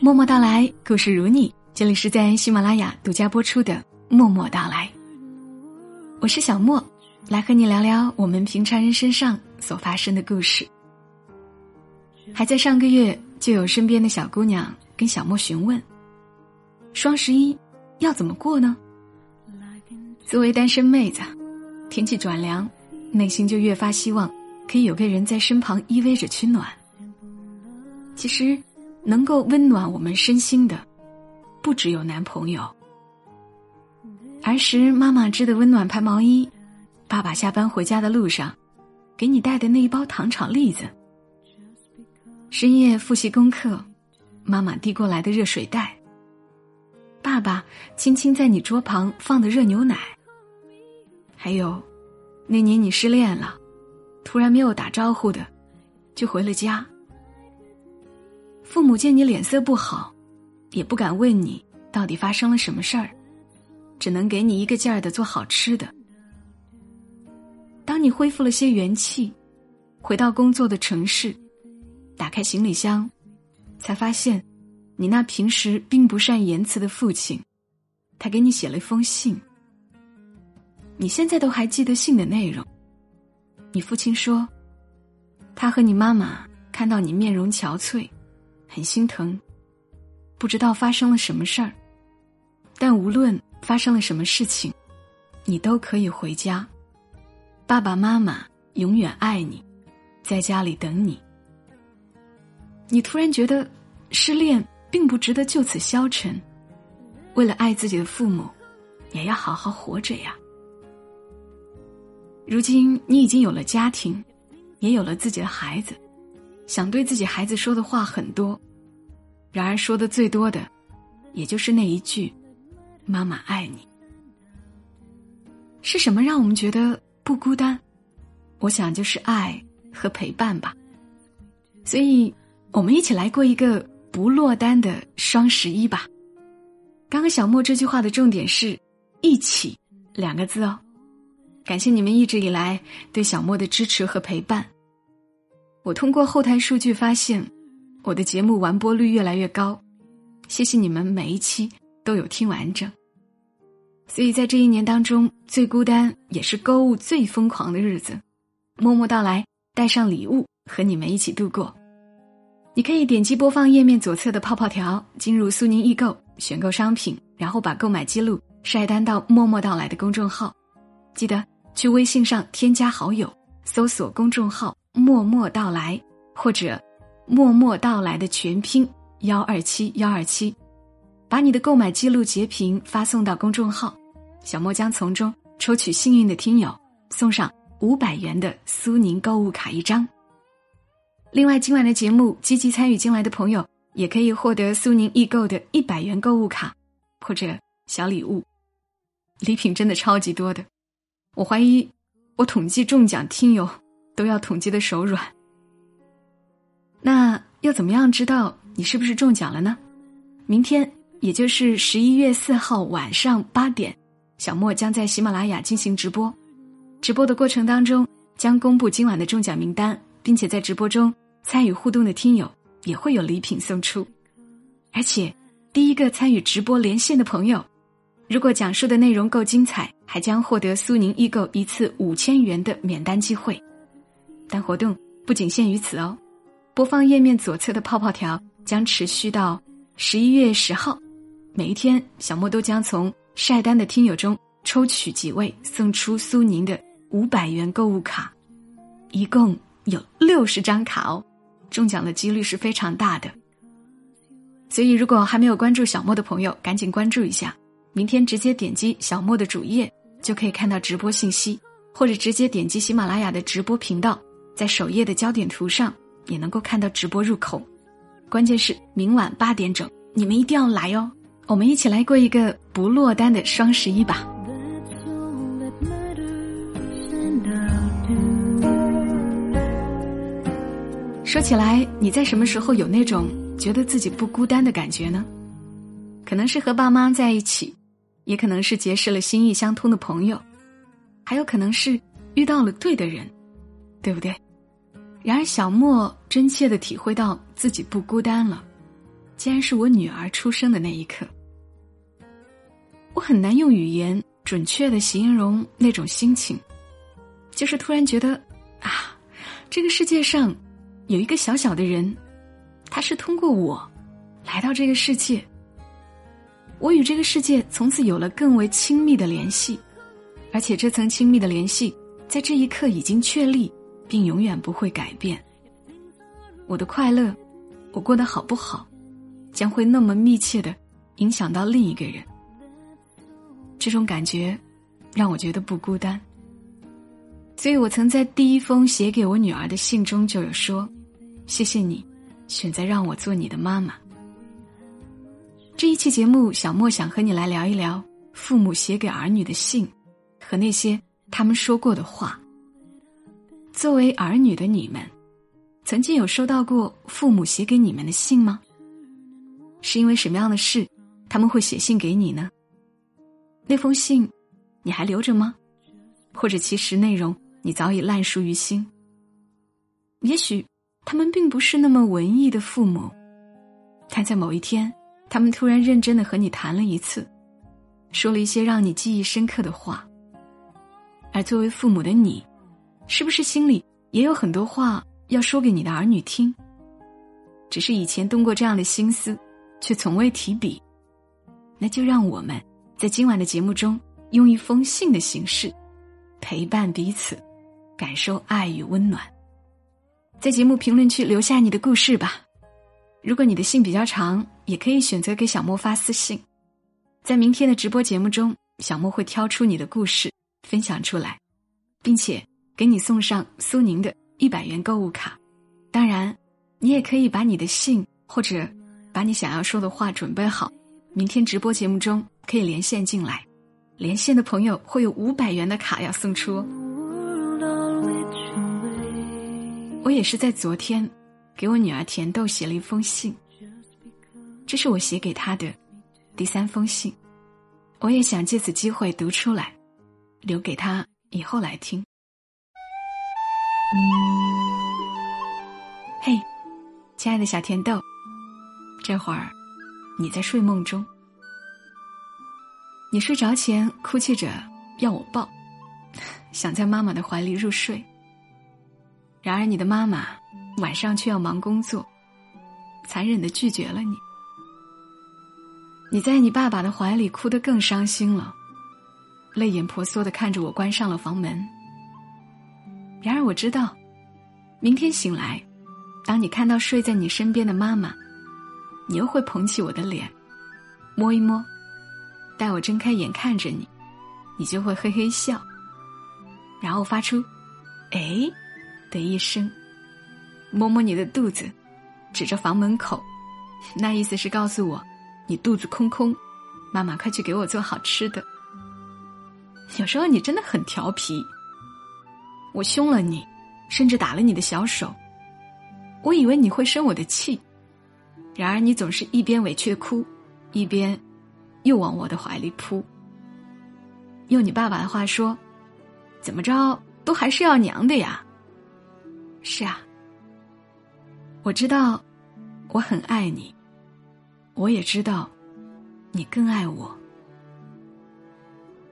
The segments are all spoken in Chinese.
默默到来，故事如你。这里是在喜马拉雅独家播出的《默默到来》，我是小莫，来和你聊聊我们平常人身上所发生的故事。还在上个月，就有身边的小姑娘跟小莫询问：双十一要怎么过呢？作为单身妹子，天气转凉，内心就越发希望可以有个人在身旁依偎着取暖。其实，能够温暖我们身心的，不只有男朋友。儿时妈妈织的温暖牌毛衣，爸爸下班回家的路上，给你带的那一包糖炒栗子。深夜复习功课，妈妈递过来的热水袋。爸爸轻轻在你桌旁放的热牛奶。还有，那年你失恋了，突然没有打招呼的，就回了家。父母见你脸色不好，也不敢问你到底发生了什么事儿，只能给你一个劲儿的做好吃的。当你恢复了些元气，回到工作的城市，打开行李箱，才发现，你那平时并不善言辞的父亲，他给你写了一封信。你现在都还记得信的内容。你父亲说，他和你妈妈看到你面容憔悴，很心疼，不知道发生了什么事儿。但无论发生了什么事情，你都可以回家。爸爸妈妈永远爱你，在家里等你。你突然觉得，失恋并不值得就此消沉。为了爱自己的父母，也要好好活着呀。如今你已经有了家庭，也有了自己的孩子，想对自己孩子说的话很多，然而说的最多的，也就是那一句：“妈妈爱你。”是什么让我们觉得不孤单？我想就是爱和陪伴吧。所以，我们一起来过一个不落单的双十一吧。刚刚小莫这句话的重点是“一起”两个字哦。感谢你们一直以来对小莫的支持和陪伴。我通过后台数据发现，我的节目完播率越来越高。谢谢你们每一期都有听完整。所以在这一年当中，最孤单也是购物最疯狂的日子，默默到来，带上礼物和你们一起度过。你可以点击播放页面左侧的泡泡条，进入苏宁易购，选购商品，然后把购买记录晒单到默默到来的公众号，记得。去微信上添加好友，搜索公众号“默默到来”或者“默默到来”的全拼幺二七幺二七，把你的购买记录截屏发送到公众号，小莫将从中抽取幸运的听友，送上五百元的苏宁购物卡一张。另外，今晚的节目积极参与进来的朋友，也可以获得苏宁易购的一百元购物卡或者小礼物，礼品真的超级多的。我怀疑，我统计中奖听友都要统计的手软。那要怎么样知道你是不是中奖了呢？明天，也就是十一月四号晚上八点，小莫将在喜马拉雅进行直播。直播的过程当中，将公布今晚的中奖名单，并且在直播中参与互动的听友也会有礼品送出。而且，第一个参与直播连线的朋友。如果讲述的内容够精彩，还将获得苏宁易购一次五千元的免单机会。但活动不仅限于此哦，播放页面左侧的泡泡条将持续到十一月十号。每一天，小莫都将从晒单的听友中抽取几位，送出苏宁的五百元购物卡，一共有六十张卡哦，中奖的几率是非常大的。所以，如果还没有关注小莫的朋友，赶紧关注一下。明天直接点击小莫的主页就可以看到直播信息，或者直接点击喜马拉雅的直播频道，在首页的焦点图上也能够看到直播入口。关键是明晚八点整，你们一定要来哦！我们一起来过一个不落单的双十一吧。说起来，你在什么时候有那种觉得自己不孤单的感觉呢？可能是和爸妈在一起。也可能是结识了心意相通的朋友，还有可能是遇到了对的人，对不对？然而小莫真切的体会到自己不孤单了，竟然是我女儿出生的那一刻。我很难用语言准确的形容那种心情，就是突然觉得啊，这个世界上有一个小小的人，他是通过我来到这个世界。我与这个世界从此有了更为亲密的联系，而且这层亲密的联系在这一刻已经确立，并永远不会改变。我的快乐，我过得好不好，将会那么密切的影响到另一个人。这种感觉，让我觉得不孤单。所以我曾在第一封写给我女儿的信中就有说：“谢谢你，选择让我做你的妈妈。”这一期节目，小莫想和你来聊一聊父母写给儿女的信，和那些他们说过的话。作为儿女的你们，曾经有收到过父母写给你们的信吗？是因为什么样的事，他们会写信给你呢？那封信，你还留着吗？或者其实内容你早已烂熟于心？也许他们并不是那么文艺的父母，但在某一天。他们突然认真的和你谈了一次，说了一些让你记忆深刻的话。而作为父母的你，是不是心里也有很多话要说给你的儿女听？只是以前动过这样的心思，却从未提笔。那就让我们在今晚的节目中，用一封信的形式，陪伴彼此，感受爱与温暖。在节目评论区留下你的故事吧。如果你的信比较长，也可以选择给小莫发私信，在明天的直播节目中，小莫会挑出你的故事分享出来，并且给你送上苏宁的一百元购物卡。当然，你也可以把你的信或者把你想要说的话准备好，明天直播节目中可以连线进来，连线的朋友会有五百元的卡要送出。我也是在昨天。给我女儿甜豆写了一封信，这是我写给她的第三封信，我也想借此机会读出来，留给她以后来听。嘿，亲爱的小甜豆，这会儿你在睡梦中，你睡着前哭泣着要我抱，想在妈妈的怀里入睡，然而你的妈妈。晚上却要忙工作，残忍的拒绝了你。你在你爸爸的怀里哭得更伤心了，泪眼婆娑的看着我关上了房门。然而我知道，明天醒来，当你看到睡在你身边的妈妈，你又会捧起我的脸，摸一摸，待我睁开眼看着你，你就会嘿嘿笑，然后发出“哎”的一声。摸摸你的肚子，指着房门口，那意思是告诉我，你肚子空空，妈妈快去给我做好吃的。有时候你真的很调皮，我凶了你，甚至打了你的小手，我以为你会生我的气，然而你总是一边委屈的哭，一边又往我的怀里扑。用你爸爸的话说，怎么着都还是要娘的呀。是啊。我知道，我很爱你。我也知道，你更爱我。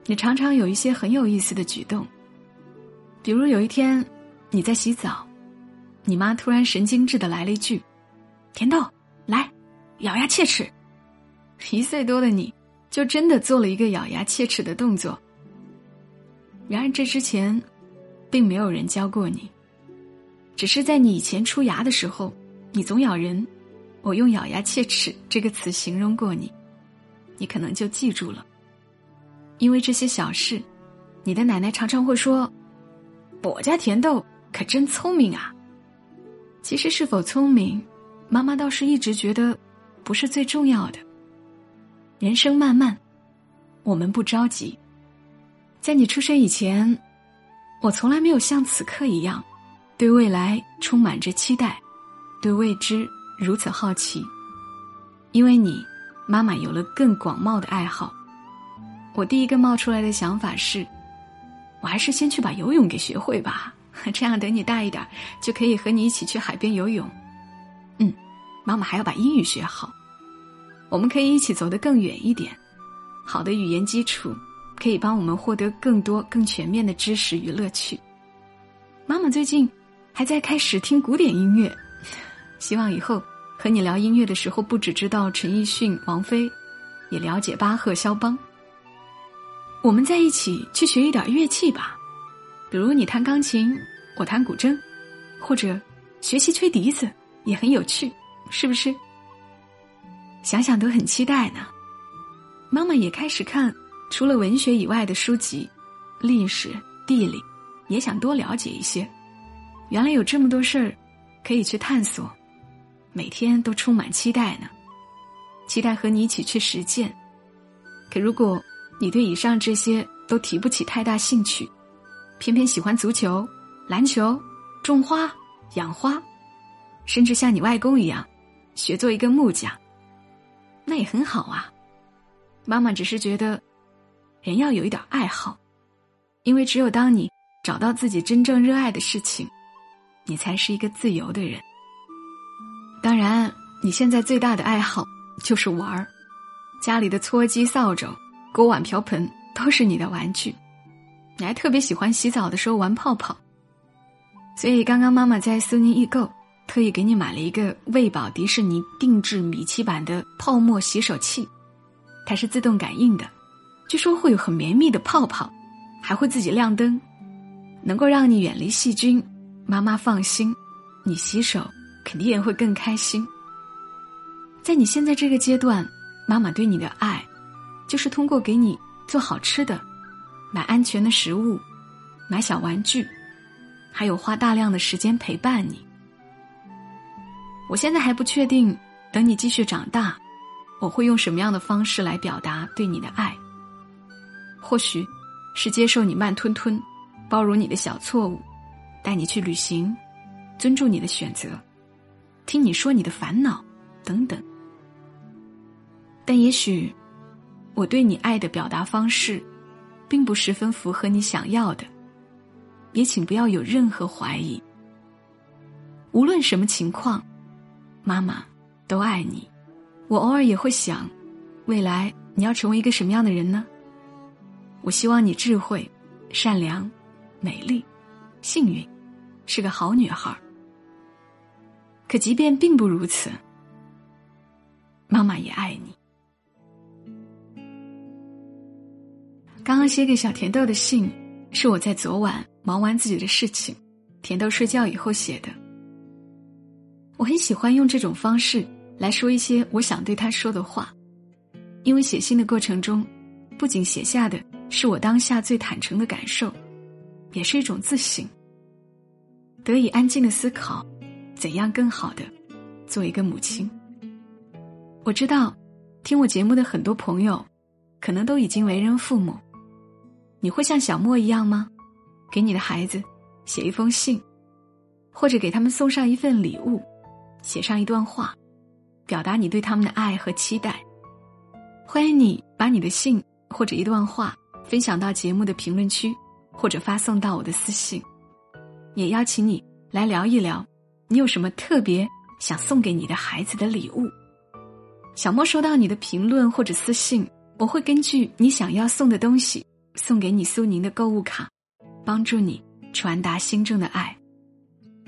你常常有一些很有意思的举动，比如有一天你在洗澡，你妈突然神经质的来了一句：“甜豆，来，咬牙切齿。”一岁多的你就真的做了一个咬牙切齿的动作。然而这之前，并没有人教过你。只是在你以前出牙的时候，你总咬人，我用“咬牙切齿”这个词形容过你，你可能就记住了。因为这些小事，你的奶奶常常会说：“我家甜豆可真聪明啊。”其实是否聪明，妈妈倒是一直觉得不是最重要的。人生漫漫，我们不着急。在你出生以前，我从来没有像此刻一样。对未来充满着期待，对未知如此好奇。因为你，妈妈有了更广袤的爱好。我第一个冒出来的想法是：我还是先去把游泳给学会吧，这样等你大一点，就可以和你一起去海边游泳。嗯，妈妈还要把英语学好，我们可以一起走得更远一点。好的语言基础可以帮我们获得更多、更全面的知识与乐趣。妈妈最近还在开始听古典音乐，希望以后和你聊音乐的时候，不只知道陈奕迅、王菲，也了解巴赫、肖邦。我们在一起去学一点乐器吧，比如你弹钢琴，我弹古筝，或者学习吹笛子也很有趣，是不是？想想都很期待呢。妈妈也开始看除了文学以外的书籍，历史、地理，也想多了解一些。原来有这么多事儿可以去探索，每天都充满期待呢，期待和你一起去实践。可如果……你对以上这些都提不起太大兴趣，偏偏喜欢足球、篮球、种花、养花，甚至像你外公一样，学做一个木匠，那也很好啊。妈妈只是觉得，人要有一点爱好，因为只有当你找到自己真正热爱的事情，你才是一个自由的人。当然，你现在最大的爱好就是玩儿，家里的搓机、扫帚。锅碗瓢盆都是你的玩具，你还特别喜欢洗澡的时候玩泡泡，所以刚刚妈妈在苏宁易购特意给你买了一个喂饱迪士尼定制米奇版的泡沫洗手器，它是自动感应的，据说会有很绵密的泡泡，还会自己亮灯，能够让你远离细菌。妈妈放心，你洗手肯定也会更开心。在你现在这个阶段，妈妈对你的爱。就是通过给你做好吃的，买安全的食物，买小玩具，还有花大量的时间陪伴你。我现在还不确定，等你继续长大，我会用什么样的方式来表达对你的爱。或许，是接受你慢吞吞，包容你的小错误，带你去旅行，尊重你的选择，听你说你的烦恼，等等。但也许。我对你爱的表达方式，并不十分符合你想要的，也请不要有任何怀疑。无论什么情况，妈妈都爱你。我偶尔也会想，未来你要成为一个什么样的人呢？我希望你智慧、善良、美丽、幸运，是个好女孩儿。可即便并不如此，妈妈也爱你。刚刚写给小甜豆的信，是我在昨晚忙完自己的事情，甜豆睡觉以后写的。我很喜欢用这种方式来说一些我想对他说的话，因为写信的过程中，不仅写下的是我当下最坦诚的感受，也是一种自省，得以安静的思考，怎样更好的做一个母亲。我知道，听我节目的很多朋友，可能都已经为人父母。你会像小莫一样吗？给你的孩子写一封信，或者给他们送上一份礼物，写上一段话，表达你对他们的爱和期待。欢迎你把你的信或者一段话分享到节目的评论区，或者发送到我的私信。也邀请你来聊一聊，你有什么特别想送给你的孩子的礼物？小莫收到你的评论或者私信，我会根据你想要送的东西。送给你苏宁的购物卡，帮助你传达心中的爱。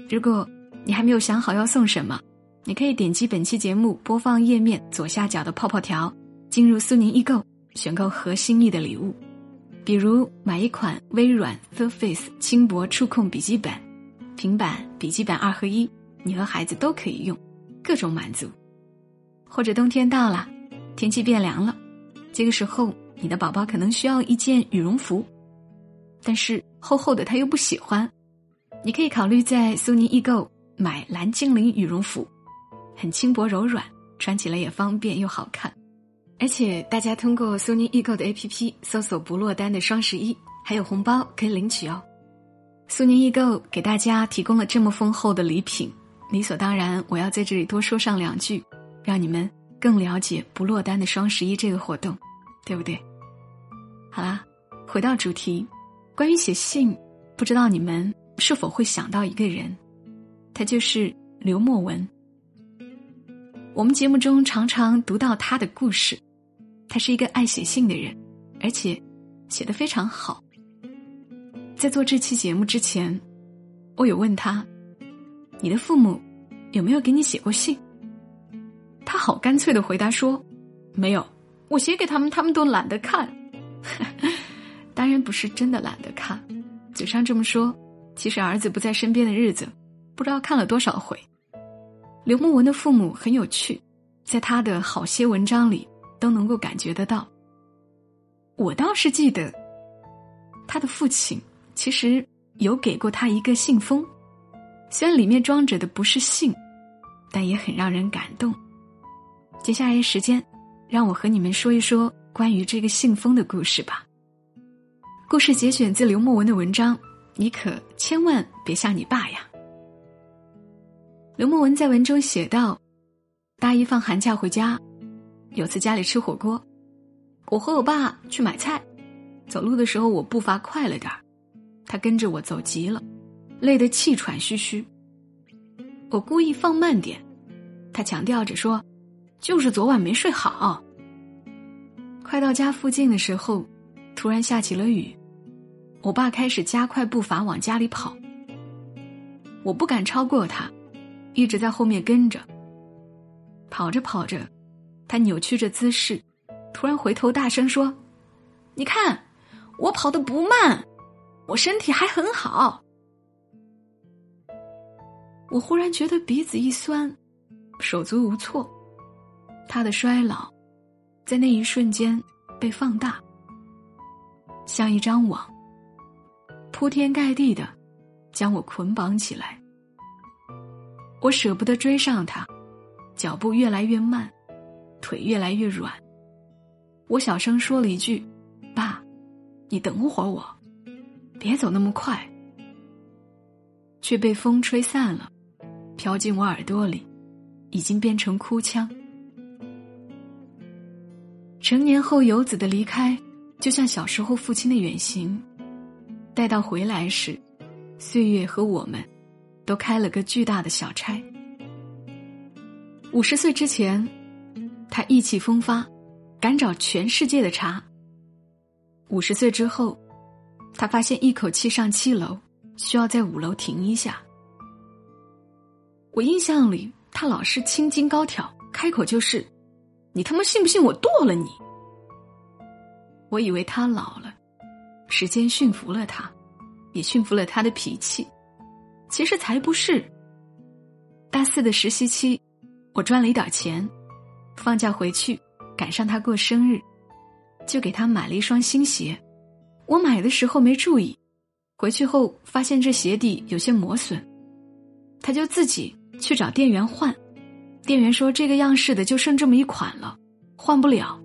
如果你还没有想好要送什么，你可以点击本期节目播放页面左下角的泡泡条，进入苏宁易购，选购合心意的礼物。比如买一款微软 Surface 轻薄触控笔记本、平板、笔记本二合一，你和孩子都可以用，各种满足。或者冬天到了，天气变凉了，这个时候。你的宝宝可能需要一件羽绒服，但是厚厚的他又不喜欢，你可以考虑在苏宁易购买蓝精灵羽绒服，很轻薄柔软，穿起来也方便又好看。而且大家通过苏宁易购的 APP 搜索“不落单”的双十一，还有红包可以领取哦。苏宁易购给大家提供了这么丰厚的礼品，理所当然我要在这里多说上两句，让你们更了解不落单的双十一这个活动，对不对？好啦，回到主题，关于写信，不知道你们是否会想到一个人，他就是刘墨文。我们节目中常常读到他的故事，他是一个爱写信的人，而且写得非常好。在做这期节目之前，我有问他：“你的父母有没有给你写过信？”他好干脆的回答说：“没有，我写给他们，他们都懒得看。”当然不是真的懒得看，嘴上这么说，其实儿子不在身边的日子，不知道看了多少回。刘墨文的父母很有趣，在他的好些文章里都能够感觉得到。我倒是记得，他的父亲其实有给过他一个信封，虽然里面装着的不是信，但也很让人感动。接下来时间，让我和你们说一说关于这个信封的故事吧。故事节选自刘墨文的文章，你可千万别像你爸呀。刘墨文在文中写道：“大一放寒假回家，有次家里吃火锅，我和我爸去买菜，走路的时候我步伐快了点儿，他跟着我走急了，累得气喘吁吁。我故意放慢点，他强调着说：‘就是昨晚没睡好。’快到家附近的时候，突然下起了雨，我爸开始加快步伐往家里跑，我不敢超过他。”一直在后面跟着，跑着跑着，他扭曲着姿势，突然回头大声说：“你看，我跑的不慢，我身体还很好。”我忽然觉得鼻子一酸，手足无措。他的衰老，在那一瞬间被放大，像一张网，铺天盖地的将我捆绑起来。我舍不得追上他，脚步越来越慢，腿越来越软。我小声说了一句：“爸，你等会儿我，别走那么快。”却被风吹散了，飘进我耳朵里，已经变成哭腔。成年后游子的离开，就像小时候父亲的远行，待到回来时，岁月和我们。都开了个巨大的小差。五十岁之前，他意气风发，敢找全世界的茬。五十岁之后，他发现一口气上七楼，需要在五楼停一下。我印象里，他老是青筋高挑，开口就是：“你他妈信不信我剁了你？”我以为他老了，时间驯服了他，也驯服了他的脾气。其实才不是。大四的实习期，我赚了一点钱，放假回去，赶上他过生日，就给他买了一双新鞋。我买的时候没注意，回去后发现这鞋底有些磨损，他就自己去找店员换。店员说这个样式的就剩这么一款了，换不了，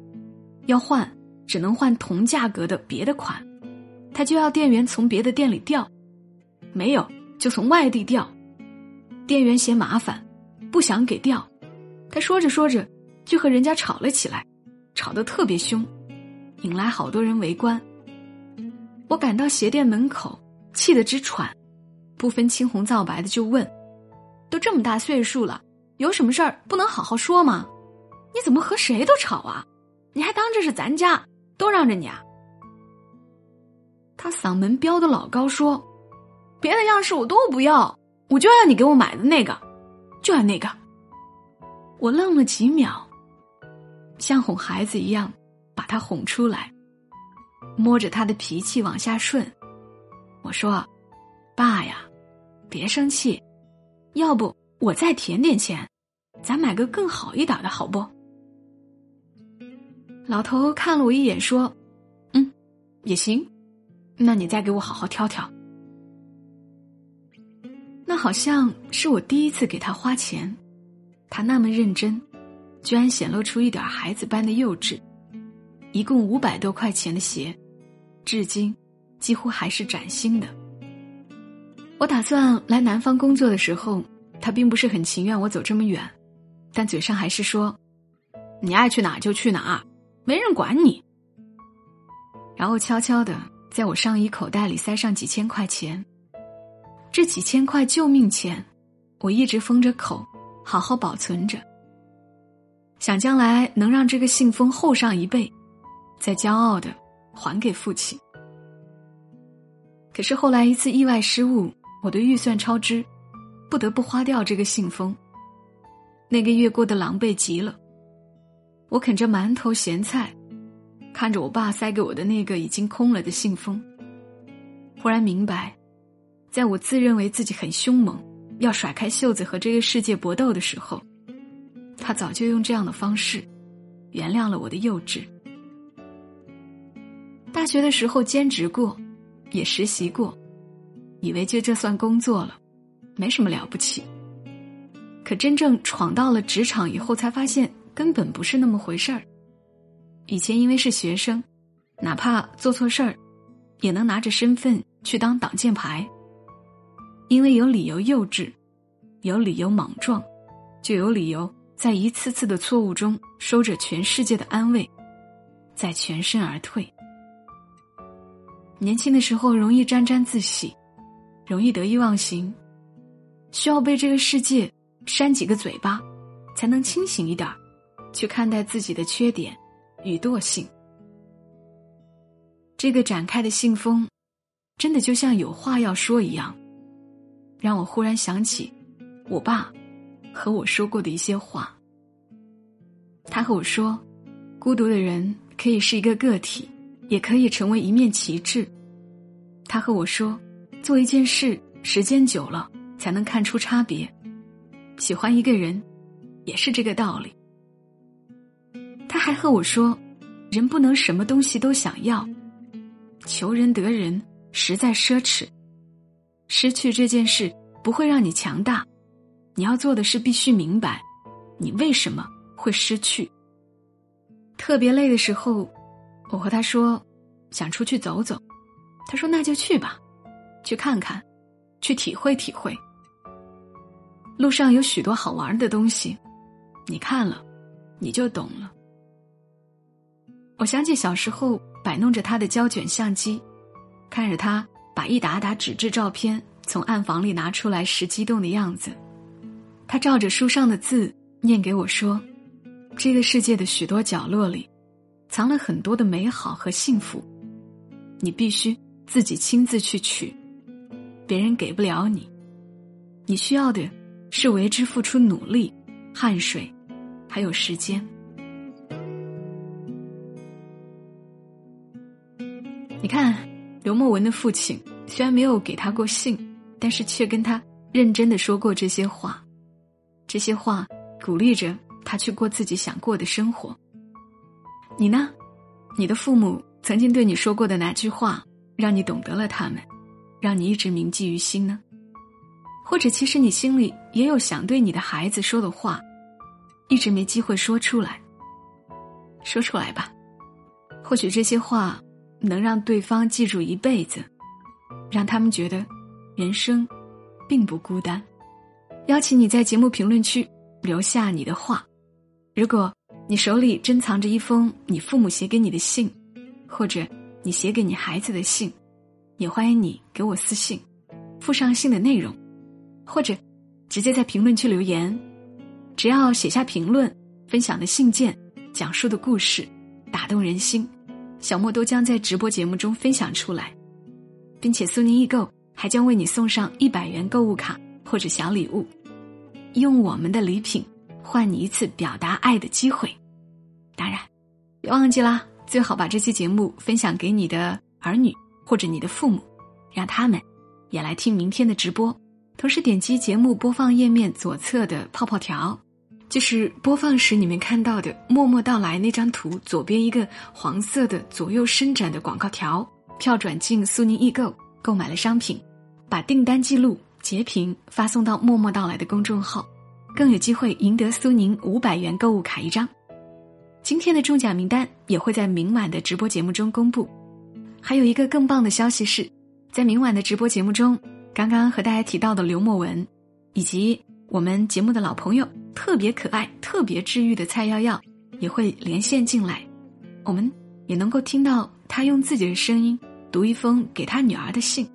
要换只能换同价格的别的款，他就要店员从别的店里调，没有。就从外地调，店员嫌麻烦，不想给调。他说着说着，就和人家吵了起来，吵得特别凶，引来好多人围观。我赶到鞋店门口，气得直喘，不分青红皂白的就问：“都这么大岁数了，有什么事儿不能好好说吗？你怎么和谁都吵啊？你还当这是咱家，都让着你啊？”他嗓门飙得老高，说。别的样式我都不要，我就要你给我买的那个，就要那个。我愣了几秒，像哄孩子一样把他哄出来，摸着他的脾气往下顺。我说：“爸呀，别生气，要不我再添点钱，咱买个更好一点的好不？”老头看了我一眼，说：“嗯，也行，那你再给我好好挑挑。”那好像是我第一次给他花钱，他那么认真，居然显露出一点孩子般的幼稚。一共五百多块钱的鞋，至今几乎还是崭新的。我打算来南方工作的时候，他并不是很情愿我走这么远，但嘴上还是说：“你爱去哪就去哪，没人管你。”然后悄悄的在我上衣口袋里塞上几千块钱。这几千块救命钱，我一直封着口，好好保存着。想将来能让这个信封厚上一倍，再骄傲的还给父亲。可是后来一次意外失误，我的预算超支，不得不花掉这个信封。那个月过得狼狈极了。我啃着馒头咸菜，看着我爸塞给我的那个已经空了的信封，忽然明白，在我自认为自己很凶猛，要甩开袖子和这个世界搏斗的时候。他早就用这样的方式，原谅了我的幼稚。大学的时候兼职过，也实习过，以为就这算工作了，没什么了不起。可真正闯到了职场以后，才发现根本不是那么回事儿。以前因为是学生，哪怕做错事儿，也能拿着身份去当挡箭牌。因为有理由幼稚，有理由莽撞，就有理由。在一次次的错误中，收着全世界的安慰，再全身而退。年轻的时候容易沾沾自喜，容易得意忘形，需要被这个世界扇几个嘴巴，才能清醒一点去看待自己的缺点与惰性。这个展开的信封，真的就像有话要说一样，让我忽然想起我爸。和我说过的一些话。他和我说，孤独的人可以是一个个体，也可以成为一面旗帜。他和我说，做一件事时间久了才能看出差别。喜欢一个人，也是这个道理。他还和我说，人不能什么东西都想要，求人得人实在奢侈。失去这件事不会让你强大。你要做的是必须明白，你为什么会失去。特别累的时候，我和他说想出去走走，他说那就去吧，去看看，去体会体会。路上有许多好玩的东西，你看了，你就懂了。我想起小时候摆弄着他的胶卷相机，看着他把一沓沓纸质照片从暗房里拿出来时激动的样子。他照着书上的字念给我说：“这个世界的许多角落里，藏了很多的美好和幸福，你必须自己亲自去取，别人给不了你。你需要的是为之付出努力、汗水，还有时间。”你看，刘墨文的父亲虽然没有给他过信，但是却跟他认真的说过这些话。这些话鼓励着他去过自己想过的生活。你呢？你的父母曾经对你说过的哪句话，让你懂得了他们，让你一直铭记于心呢？或者，其实你心里也有想对你的孩子说的话，一直没机会说出来。说出来吧，或许这些话能让对方记住一辈子，让他们觉得人生并不孤单。邀请你在节目评论区留下你的话。如果你手里珍藏着一封你父母写给你的信，或者你写给你孩子的信，也欢迎你给我私信，附上信的内容，或者直接在评论区留言。只要写下评论，分享的信件，讲述的故事，打动人心，小莫都将在直播节目中分享出来，并且苏宁易购还将为你送上一百元购物卡或者小礼物。用我们的礼品换你一次表达爱的机会，当然，别忘记啦，最好把这期节目分享给你的儿女或者你的父母，让他们也来听明天的直播。同时点击节目播放页面左侧的泡泡条，就是播放时你们看到的“默默到来”那张图左边一个黄色的左右伸展的广告条，跳转进苏宁易购，购买了商品，把订单记录。截屏发送到“默默到来”的公众号，更有机会赢得苏宁五百元购物卡一张。今天的中奖名单也会在明晚的直播节目中公布。还有一个更棒的消息是，在明晚的直播节目中，刚刚和大家提到的刘墨文，以及我们节目的老朋友，特别可爱、特别治愈的蔡耀耀，也会连线进来。我们也能够听到他用自己的声音读一封给他女儿的信，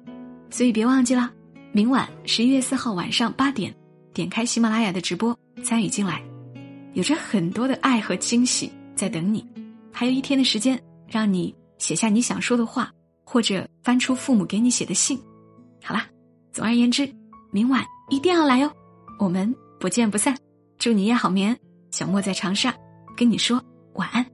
所以别忘记了，明晚十一月四号晚上八点，点开喜马拉雅的直播参与进来，有着很多的爱和惊喜在等你。还有一天的时间，让你写下你想说的话，或者翻出父母给你写的信。好啦，总而言之，明晚一定要来哦，我们不见不散。祝你夜好眠，小莫在长沙跟你说晚安。